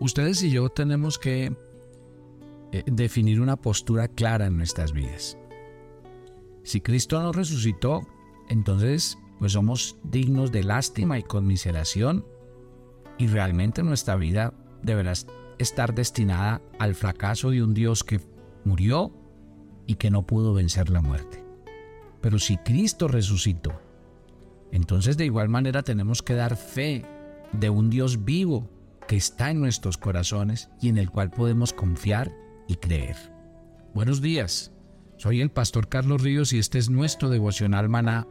ustedes y yo tenemos que eh, definir una postura clara en nuestras vidas. Si Cristo no resucitó, entonces pues somos dignos de lástima y conmiseración y realmente nuestra vida deberá estar destinada al fracaso de un Dios que murió y que no pudo vencer la muerte. Pero si Cristo resucitó, entonces de igual manera tenemos que dar fe de un Dios vivo que está en nuestros corazones y en el cual podemos confiar y creer. Buenos días, soy el pastor Carlos Ríos y este es nuestro devocional maná,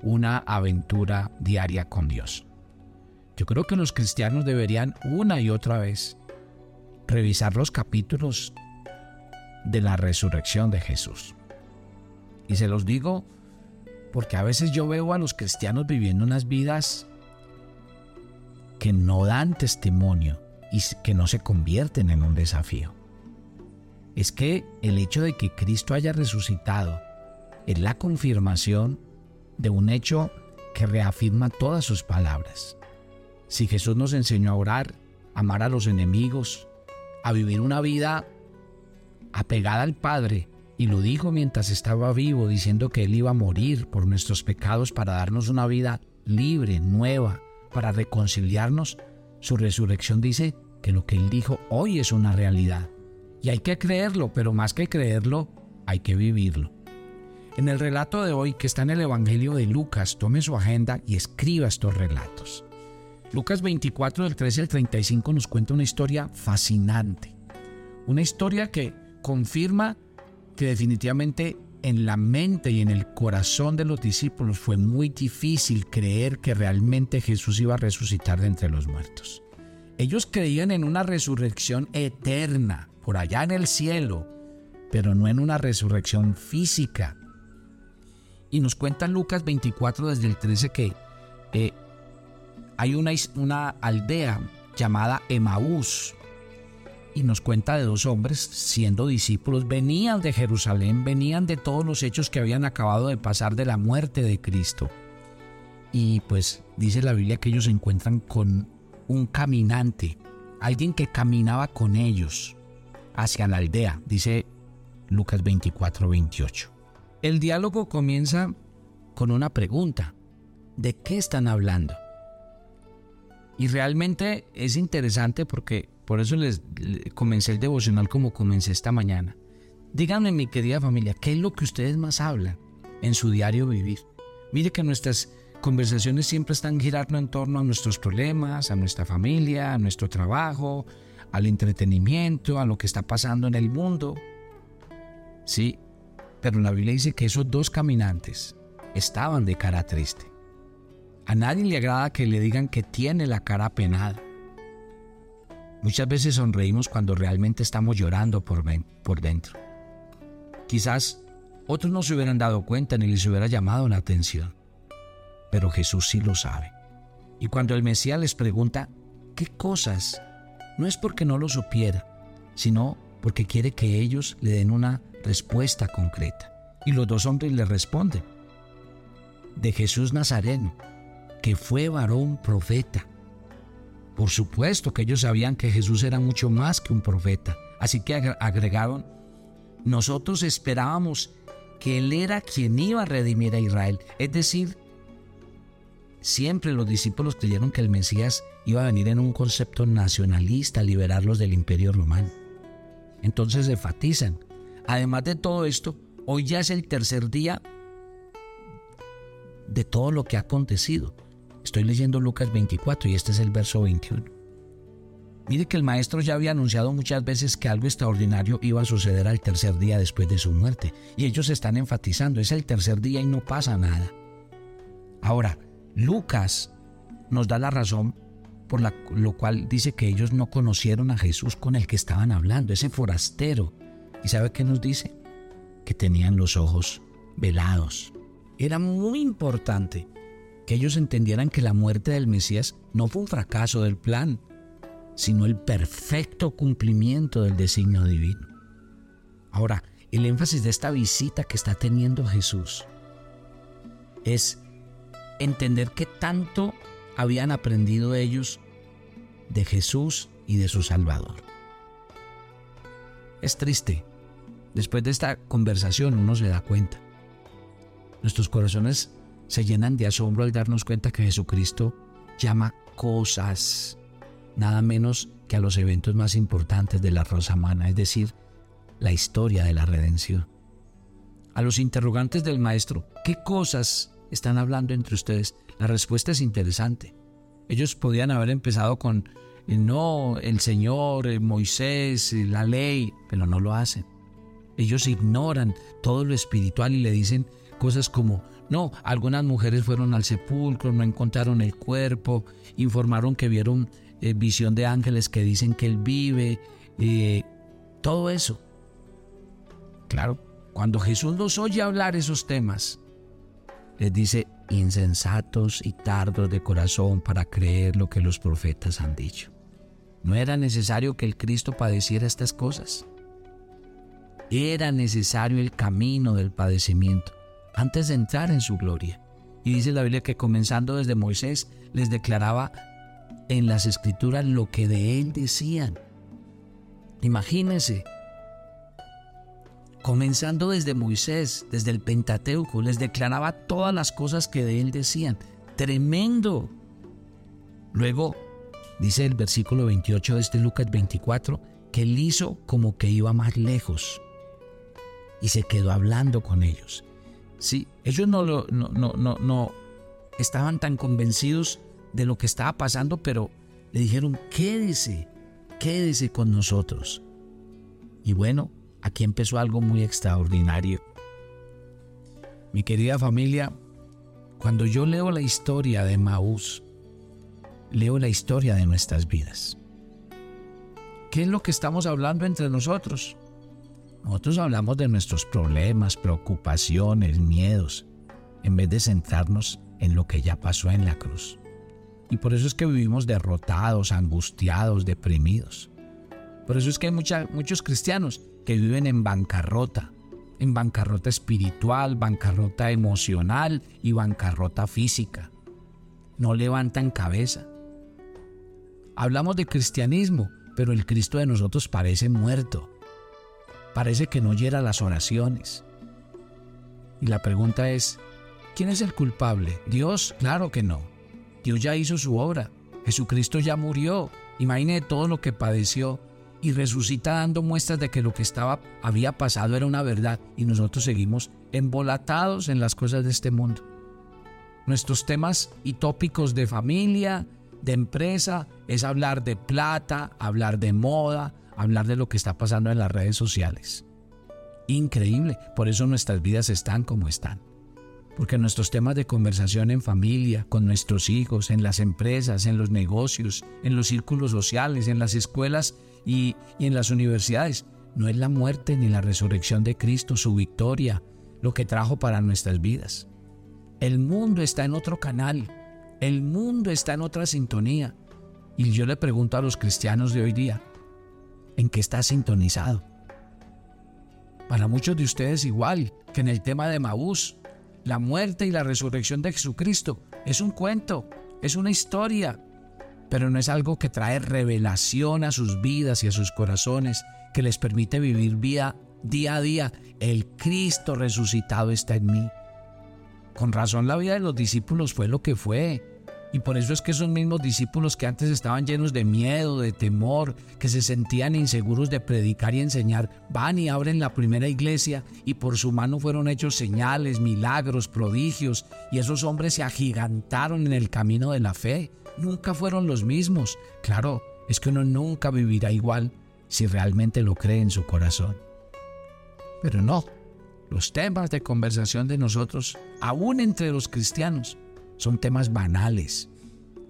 una aventura diaria con Dios. Yo creo que los cristianos deberían una y otra vez revisar los capítulos de la resurrección de Jesús. Y se los digo porque a veces yo veo a los cristianos viviendo unas vidas que no dan testimonio y que no se convierten en un desafío. Es que el hecho de que Cristo haya resucitado es la confirmación de un hecho que reafirma todas sus palabras. Si Jesús nos enseñó a orar, amar a los enemigos, a vivir una vida apegada al Padre, y lo dijo mientras estaba vivo, diciendo que Él iba a morir por nuestros pecados para darnos una vida libre, nueva, para reconciliarnos, su resurrección dice que lo que Él dijo hoy es una realidad. Y hay que creerlo, pero más que creerlo, hay que vivirlo. En el relato de hoy, que está en el Evangelio de Lucas, tome su agenda y escriba estos relatos. Lucas 24 del 13 al 35 nos cuenta una historia fascinante. Una historia que confirma que definitivamente en la mente y en el corazón de los discípulos fue muy difícil creer que realmente Jesús iba a resucitar de entre los muertos. Ellos creían en una resurrección eterna, por allá en el cielo, pero no en una resurrección física. Y nos cuenta Lucas 24 desde el 13 que eh, hay una, una aldea llamada Emaús, y nos cuenta de dos hombres siendo discípulos, venían de Jerusalén, venían de todos los hechos que habían acabado de pasar de la muerte de Cristo. Y pues dice la Biblia que ellos se encuentran con un caminante, alguien que caminaba con ellos hacia la aldea, dice Lucas 24, 28. El diálogo comienza con una pregunta, ¿de qué están hablando? Y realmente es interesante porque por eso les, comencé el devocional como comencé esta mañana. Díganme, mi querida familia, ¿qué es lo que ustedes más hablan en su diario vivir? Mire que nuestras conversaciones siempre están girando en torno a nuestros problemas, a nuestra familia, a nuestro trabajo, al entretenimiento, a lo que está pasando en el mundo. Sí, pero la Biblia dice que esos dos caminantes estaban de cara triste. A nadie le agrada que le digan que tiene la cara penada. Muchas veces sonreímos cuando realmente estamos llorando por, dentro. Quizás otros no se hubieran dado cuenta ni les hubiera llamado la atención, pero Jesús sí lo sabe. Y cuando el Mesías les pregunta, ¿qué cosas? No es porque no lo supiera, sino porque quiere que ellos le den una respuesta concreta. Y los dos hombres le responden, de Jesús Nazareno, que fue varón profeta por supuesto que ellos sabían que Jesús era mucho más que un profeta. Así que agregaron, nosotros esperábamos que Él era quien iba a redimir a Israel. Es decir, siempre los discípulos creyeron que el Mesías iba a venir en un concepto nacionalista a liberarlos del imperio romano. Entonces enfatizan. Además de todo esto, hoy ya es el tercer día de todo lo que ha acontecido. Estoy leyendo Lucas 24 y este es el verso 21. Mire que el maestro ya había anunciado muchas veces que algo extraordinario iba a suceder al tercer día después de su muerte. Y ellos están enfatizando, es el tercer día y no pasa nada. Ahora, Lucas nos da la razón por la, lo cual dice que ellos no conocieron a Jesús con el que estaban hablando, ese forastero. ¿Y sabe qué nos dice? Que tenían los ojos velados. Era muy importante que ellos entendieran que la muerte del Mesías no fue un fracaso del plan, sino el perfecto cumplimiento del designio divino. Ahora, el énfasis de esta visita que está teniendo Jesús es entender que tanto habían aprendido ellos de Jesús y de su Salvador. Es triste. Después de esta conversación uno se da cuenta. Nuestros corazones se llenan de asombro al darnos cuenta que Jesucristo llama cosas, nada menos que a los eventos más importantes de la raza humana, es decir, la historia de la redención. A los interrogantes del maestro, ¿qué cosas están hablando entre ustedes? La respuesta es interesante. Ellos podían haber empezado con, eh, no, el Señor, eh, Moisés, eh, la ley, pero no lo hacen. Ellos ignoran todo lo espiritual y le dicen cosas como, no, algunas mujeres fueron al sepulcro, no encontraron el cuerpo, informaron que vieron visión de ángeles que dicen que Él vive, todo eso. Claro, cuando Jesús nos oye hablar esos temas, les dice, insensatos y tardos de corazón para creer lo que los profetas han dicho. No era necesario que el Cristo padeciera estas cosas. Era necesario el camino del padecimiento antes de entrar en su gloria. Y dice la Biblia que comenzando desde Moisés les declaraba en las escrituras lo que de él decían. Imagínense, comenzando desde Moisés, desde el Pentateuco, les declaraba todas las cosas que de él decían. Tremendo. Luego, dice el versículo 28 de este Lucas 24, que él hizo como que iba más lejos y se quedó hablando con ellos. Sí, ellos no, no, no, no, no estaban tan convencidos de lo que estaba pasando, pero le dijeron, quédese, quédese con nosotros. Y bueno, aquí empezó algo muy extraordinario. Mi querida familia, cuando yo leo la historia de Maús, leo la historia de nuestras vidas. ¿Qué es lo que estamos hablando entre nosotros? Nosotros hablamos de nuestros problemas, preocupaciones, miedos, en vez de centrarnos en lo que ya pasó en la cruz. Y por eso es que vivimos derrotados, angustiados, deprimidos. Por eso es que hay muchos cristianos que viven en bancarrota, en bancarrota espiritual, bancarrota emocional y bancarrota física. No levantan cabeza. Hablamos de cristianismo, pero el Cristo de nosotros parece muerto. Parece que no oyera las oraciones. Y la pregunta es, ¿quién es el culpable? ¿Dios? Claro que no. Dios ya hizo su obra. Jesucristo ya murió. Imagine todo lo que padeció y resucita dando muestras de que lo que estaba había pasado era una verdad y nosotros seguimos embolatados en las cosas de este mundo. Nuestros temas y tópicos de familia, de empresa, es hablar de plata, hablar de moda, hablar de lo que está pasando en las redes sociales. Increíble, por eso nuestras vidas están como están. Porque nuestros temas de conversación en familia, con nuestros hijos, en las empresas, en los negocios, en los círculos sociales, en las escuelas, y, en las universidades. No es la muerte ni la resurrección de Cristo, su victoria, lo que trajo para nuestras vidas. El mundo está en otro canal, el mundo está en otra sintonía. Y yo le pregunto a los cristianos de hoy día, ¿en qué está sintonizado? Para muchos de ustedes igual que en el tema de Maús, la muerte y la resurrección de Jesucristo es un cuento, es una historia, pero no es algo que trae revelación a sus vidas y a sus corazones, que les permite vivir vida día a día. El Cristo resucitado está en mí. Con razón la vida de los discípulos fue lo que fue. Y por eso es que esos mismos discípulos que antes estaban llenos de miedo, de temor, que se sentían inseguros de predicar y enseñar, van y abren la primera iglesia y por su mano fueron hechos señales, milagros, prodigios, y esos hombres se agigantaron en el camino de la fe nunca fueron los mismos. Claro, es que uno nunca vivirá igual si realmente lo cree en su corazón. Pero no, los temas de conversación de nosotros, aún entre los cristianos, son temas banales,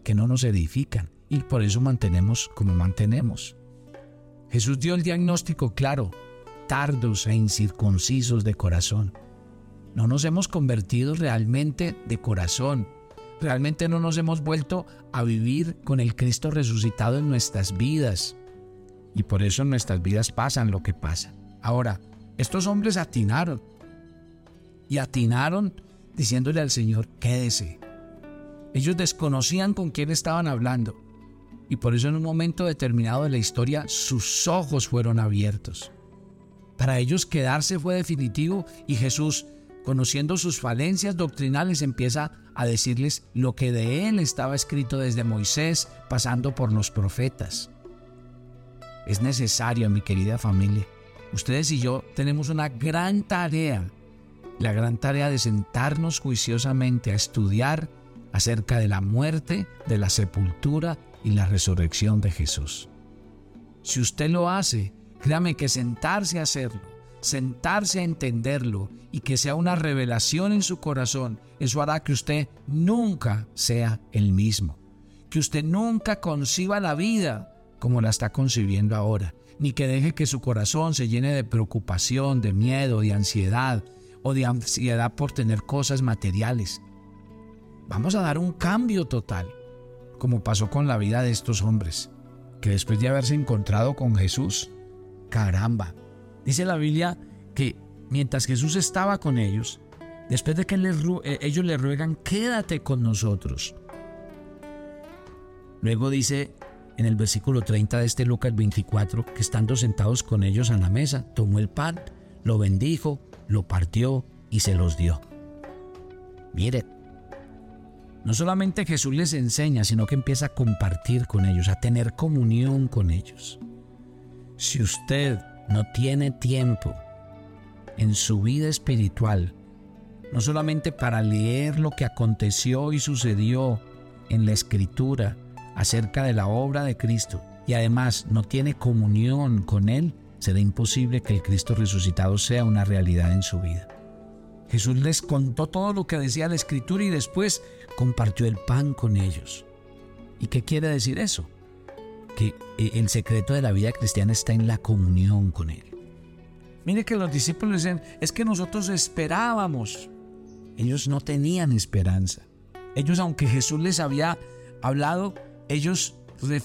que no nos edifican y por eso mantenemos como mantenemos. Jesús dio el diagnóstico claro, tardos e incircuncisos de corazón. No nos hemos convertido realmente de corazón realmente no nos hemos vuelto a vivir con el Cristo resucitado en nuestras vidas. Y por eso en nuestras vidas pasan lo que pasa. Ahora, estos hombres atinaron. Y atinaron diciéndole al Señor, quédese. Ellos desconocían con quién estaban hablando. Y por eso en un momento determinado de la historia sus ojos fueron abiertos. Para ellos quedarse fue definitivo y Jesús, conociendo sus falencias doctrinales, empieza a decirles lo que de él estaba escrito desde Moisés, pasando por los profetas. Es necesario, mi querida familia. Ustedes y yo tenemos una gran tarea, la gran tarea de sentarnos juiciosamente a estudiar acerca de la muerte, de la sepultura y la resurrección de Jesús. Si usted lo hace, créame que sentarse a hacerlo, sentarse a entenderlo y que sea una revelación en su corazón, eso hará que usted nunca sea el mismo, que usted nunca conciba la vida como la está concibiendo ahora, ni que deje que su corazón se llene de preocupación, de miedo, de ansiedad o de ansiedad por tener cosas materiales. Vamos a dar un cambio total como pasó con la vida de estos hombres, que después de haberse encontrado con Jesús, caramba, dice la Biblia que mientras Jesús estaba con ellos, después de que eh, ellos le ruegan, quédate con nosotros. Luego dice en el versículo 30 de este Lucas 24 que estando sentados con ellos a la mesa, tomó el pan, lo bendijo, lo partió y se los dio. Mire, no solamente Jesús les enseña, sino que empieza a compartir con ellos, a tener comunión con ellos. Si usted no tiene tiempo en su vida espiritual, no solamente para leer lo que aconteció y sucedió en la escritura acerca de la obra de Cristo, y además no tiene comunión con Él, será imposible que el Cristo resucitado sea una realidad en su vida. Jesús les contó todo lo que decía la escritura y después compartió el pan con ellos. ¿Y qué quiere decir eso? Que eh, el secreto de la vida cristiana está en la comunión con Él. Mire que los discípulos dicen, es que nosotros esperábamos. Ellos no tenían esperanza. Ellos, aunque Jesús les había hablado, ellos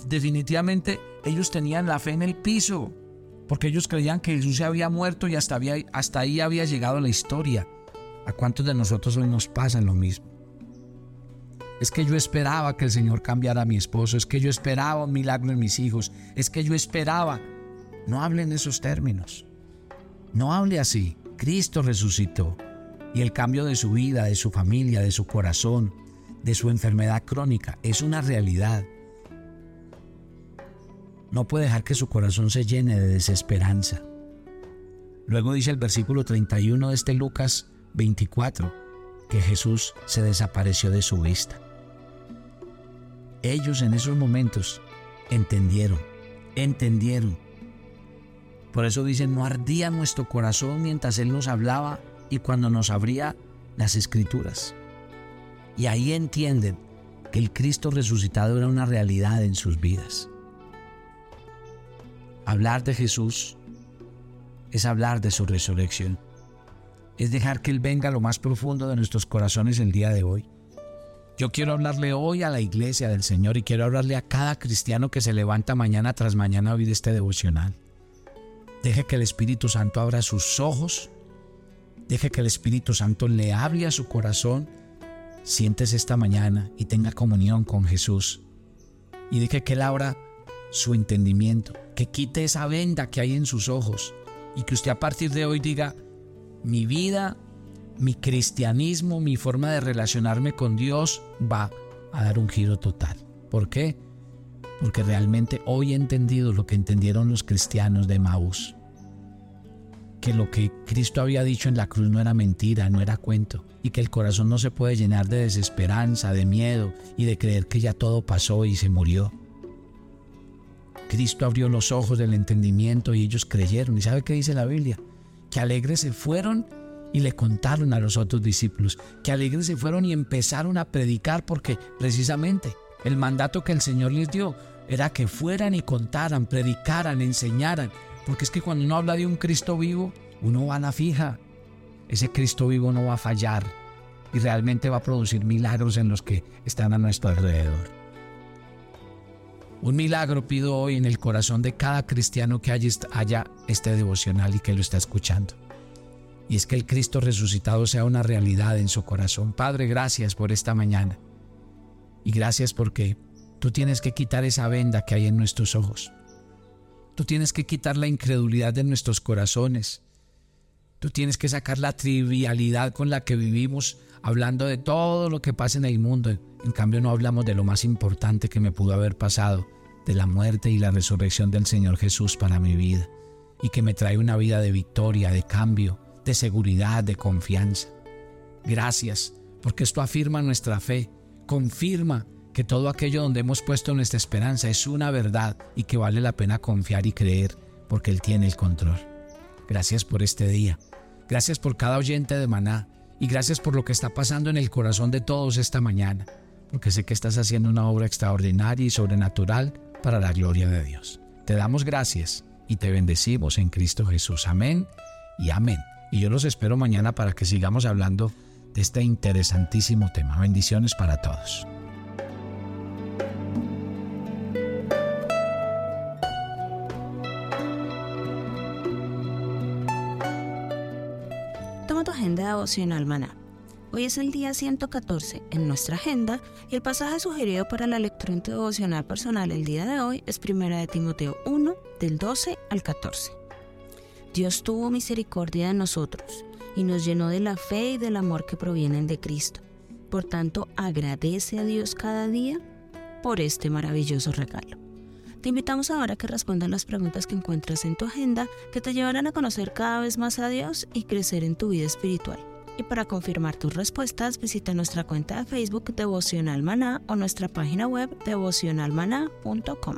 definitivamente, ellos tenían la fe en el piso, porque ellos creían que Jesús se había muerto y hasta, había, hasta ahí había llegado la historia. ¿A cuántos de nosotros hoy nos pasa lo mismo? Es que yo esperaba que el Señor cambiara a mi esposo, es que yo esperaba un milagro en mis hijos, es que yo esperaba. No hable en esos términos. No hable así. Cristo resucitó y el cambio de su vida, de su familia, de su corazón, de su enfermedad crónica es una realidad. No puede dejar que su corazón se llene de desesperanza. Luego dice el versículo 31 de este Lucas 24 que Jesús se desapareció de su vista. Ellos en esos momentos entendieron, entendieron. Por eso dicen, no ardía nuestro corazón mientras Él nos hablaba y cuando nos abría las escrituras. Y ahí entienden que el Cristo resucitado era una realidad en sus vidas. Hablar de Jesús es hablar de su resurrección es dejar que Él venga a lo más profundo de nuestros corazones el día de hoy. Yo quiero hablarle hoy a la iglesia del Señor y quiero hablarle a cada cristiano que se levanta mañana tras mañana a oír este devocional. Deje que el Espíritu Santo abra sus ojos. Deje que el Espíritu Santo le hable a su corazón. Siéntese esta mañana y tenga comunión con Jesús. Y deje que Él abra su entendimiento, que quite esa venda que hay en sus ojos y que usted a partir de hoy diga, mi vida, mi cristianismo, mi forma de relacionarme con Dios va a dar un giro total. ¿Por qué? Porque realmente hoy he entendido lo que entendieron los cristianos de Maús. Que lo que Cristo había dicho en la cruz no era mentira, no era cuento, y que el corazón no se puede llenar de desesperanza, de miedo y de creer que ya todo pasó y se murió. Cristo abrió los ojos del entendimiento y ellos creyeron. ¿Y sabe qué dice la Biblia? que alegres se fueron y le contaron a los otros discípulos, que alegres se fueron y empezaron a predicar porque precisamente el mandato que el Señor les dio era que fueran y contaran, predicaran, enseñaran, porque es que cuando uno habla de un Cristo vivo, uno va a la fija, ese Cristo vivo no va a fallar y realmente va a producir milagros en los que están a nuestro alrededor. Un milagro pido hoy en el corazón de cada cristiano que haya este devocional y que lo está escuchando. Y es que el Cristo resucitado sea una realidad en su corazón. Padre, gracias por esta mañana. Y gracias porque Tú tienes que quitar esa venda que hay en nuestros ojos. Tú tienes que quitar la incredulidad de nuestros corazones. Tú tienes que sacar la trivialidad con la que vivimos hablando de todo lo que pasa en el mundo. En cambio no hablamos de lo más importante que me pudo haber pasado, de la muerte y la resurrección del Señor Jesús para mi vida, y que me trae una vida de victoria, de cambio, de seguridad, de confianza. Gracias, porque esto afirma nuestra fe, confirma que todo aquello donde hemos puesto nuestra esperanza es una verdad y que vale la pena confiar y creer porque Él tiene el control. Gracias por este día. Gracias por cada oyente de Maná y gracias por lo que está pasando en el corazón de todos esta mañana, porque sé que estás haciendo una obra extraordinaria y sobrenatural para la gloria de Dios. Te damos gracias y te bendecimos en Cristo Jesús. Amén y amén. Y yo los espero mañana para que sigamos hablando de este interesantísimo tema. Bendiciones para todos. agenda devocional maná. Hoy es el día 114 en nuestra agenda y el pasaje sugerido para la lectura devocional personal el día de hoy es 1 de Timoteo 1 del 12 al 14. Dios tuvo misericordia de nosotros y nos llenó de la fe y del amor que provienen de Cristo. Por tanto, agradece a Dios cada día por este maravilloso regalo. Te invitamos ahora a que respondas las preguntas que encuentras en tu agenda que te llevarán a conocer cada vez más a Dios y crecer en tu vida espiritual. Y para confirmar tus respuestas, visita nuestra cuenta de Facebook Devocional Maná o nuestra página web devocionalmaná.com.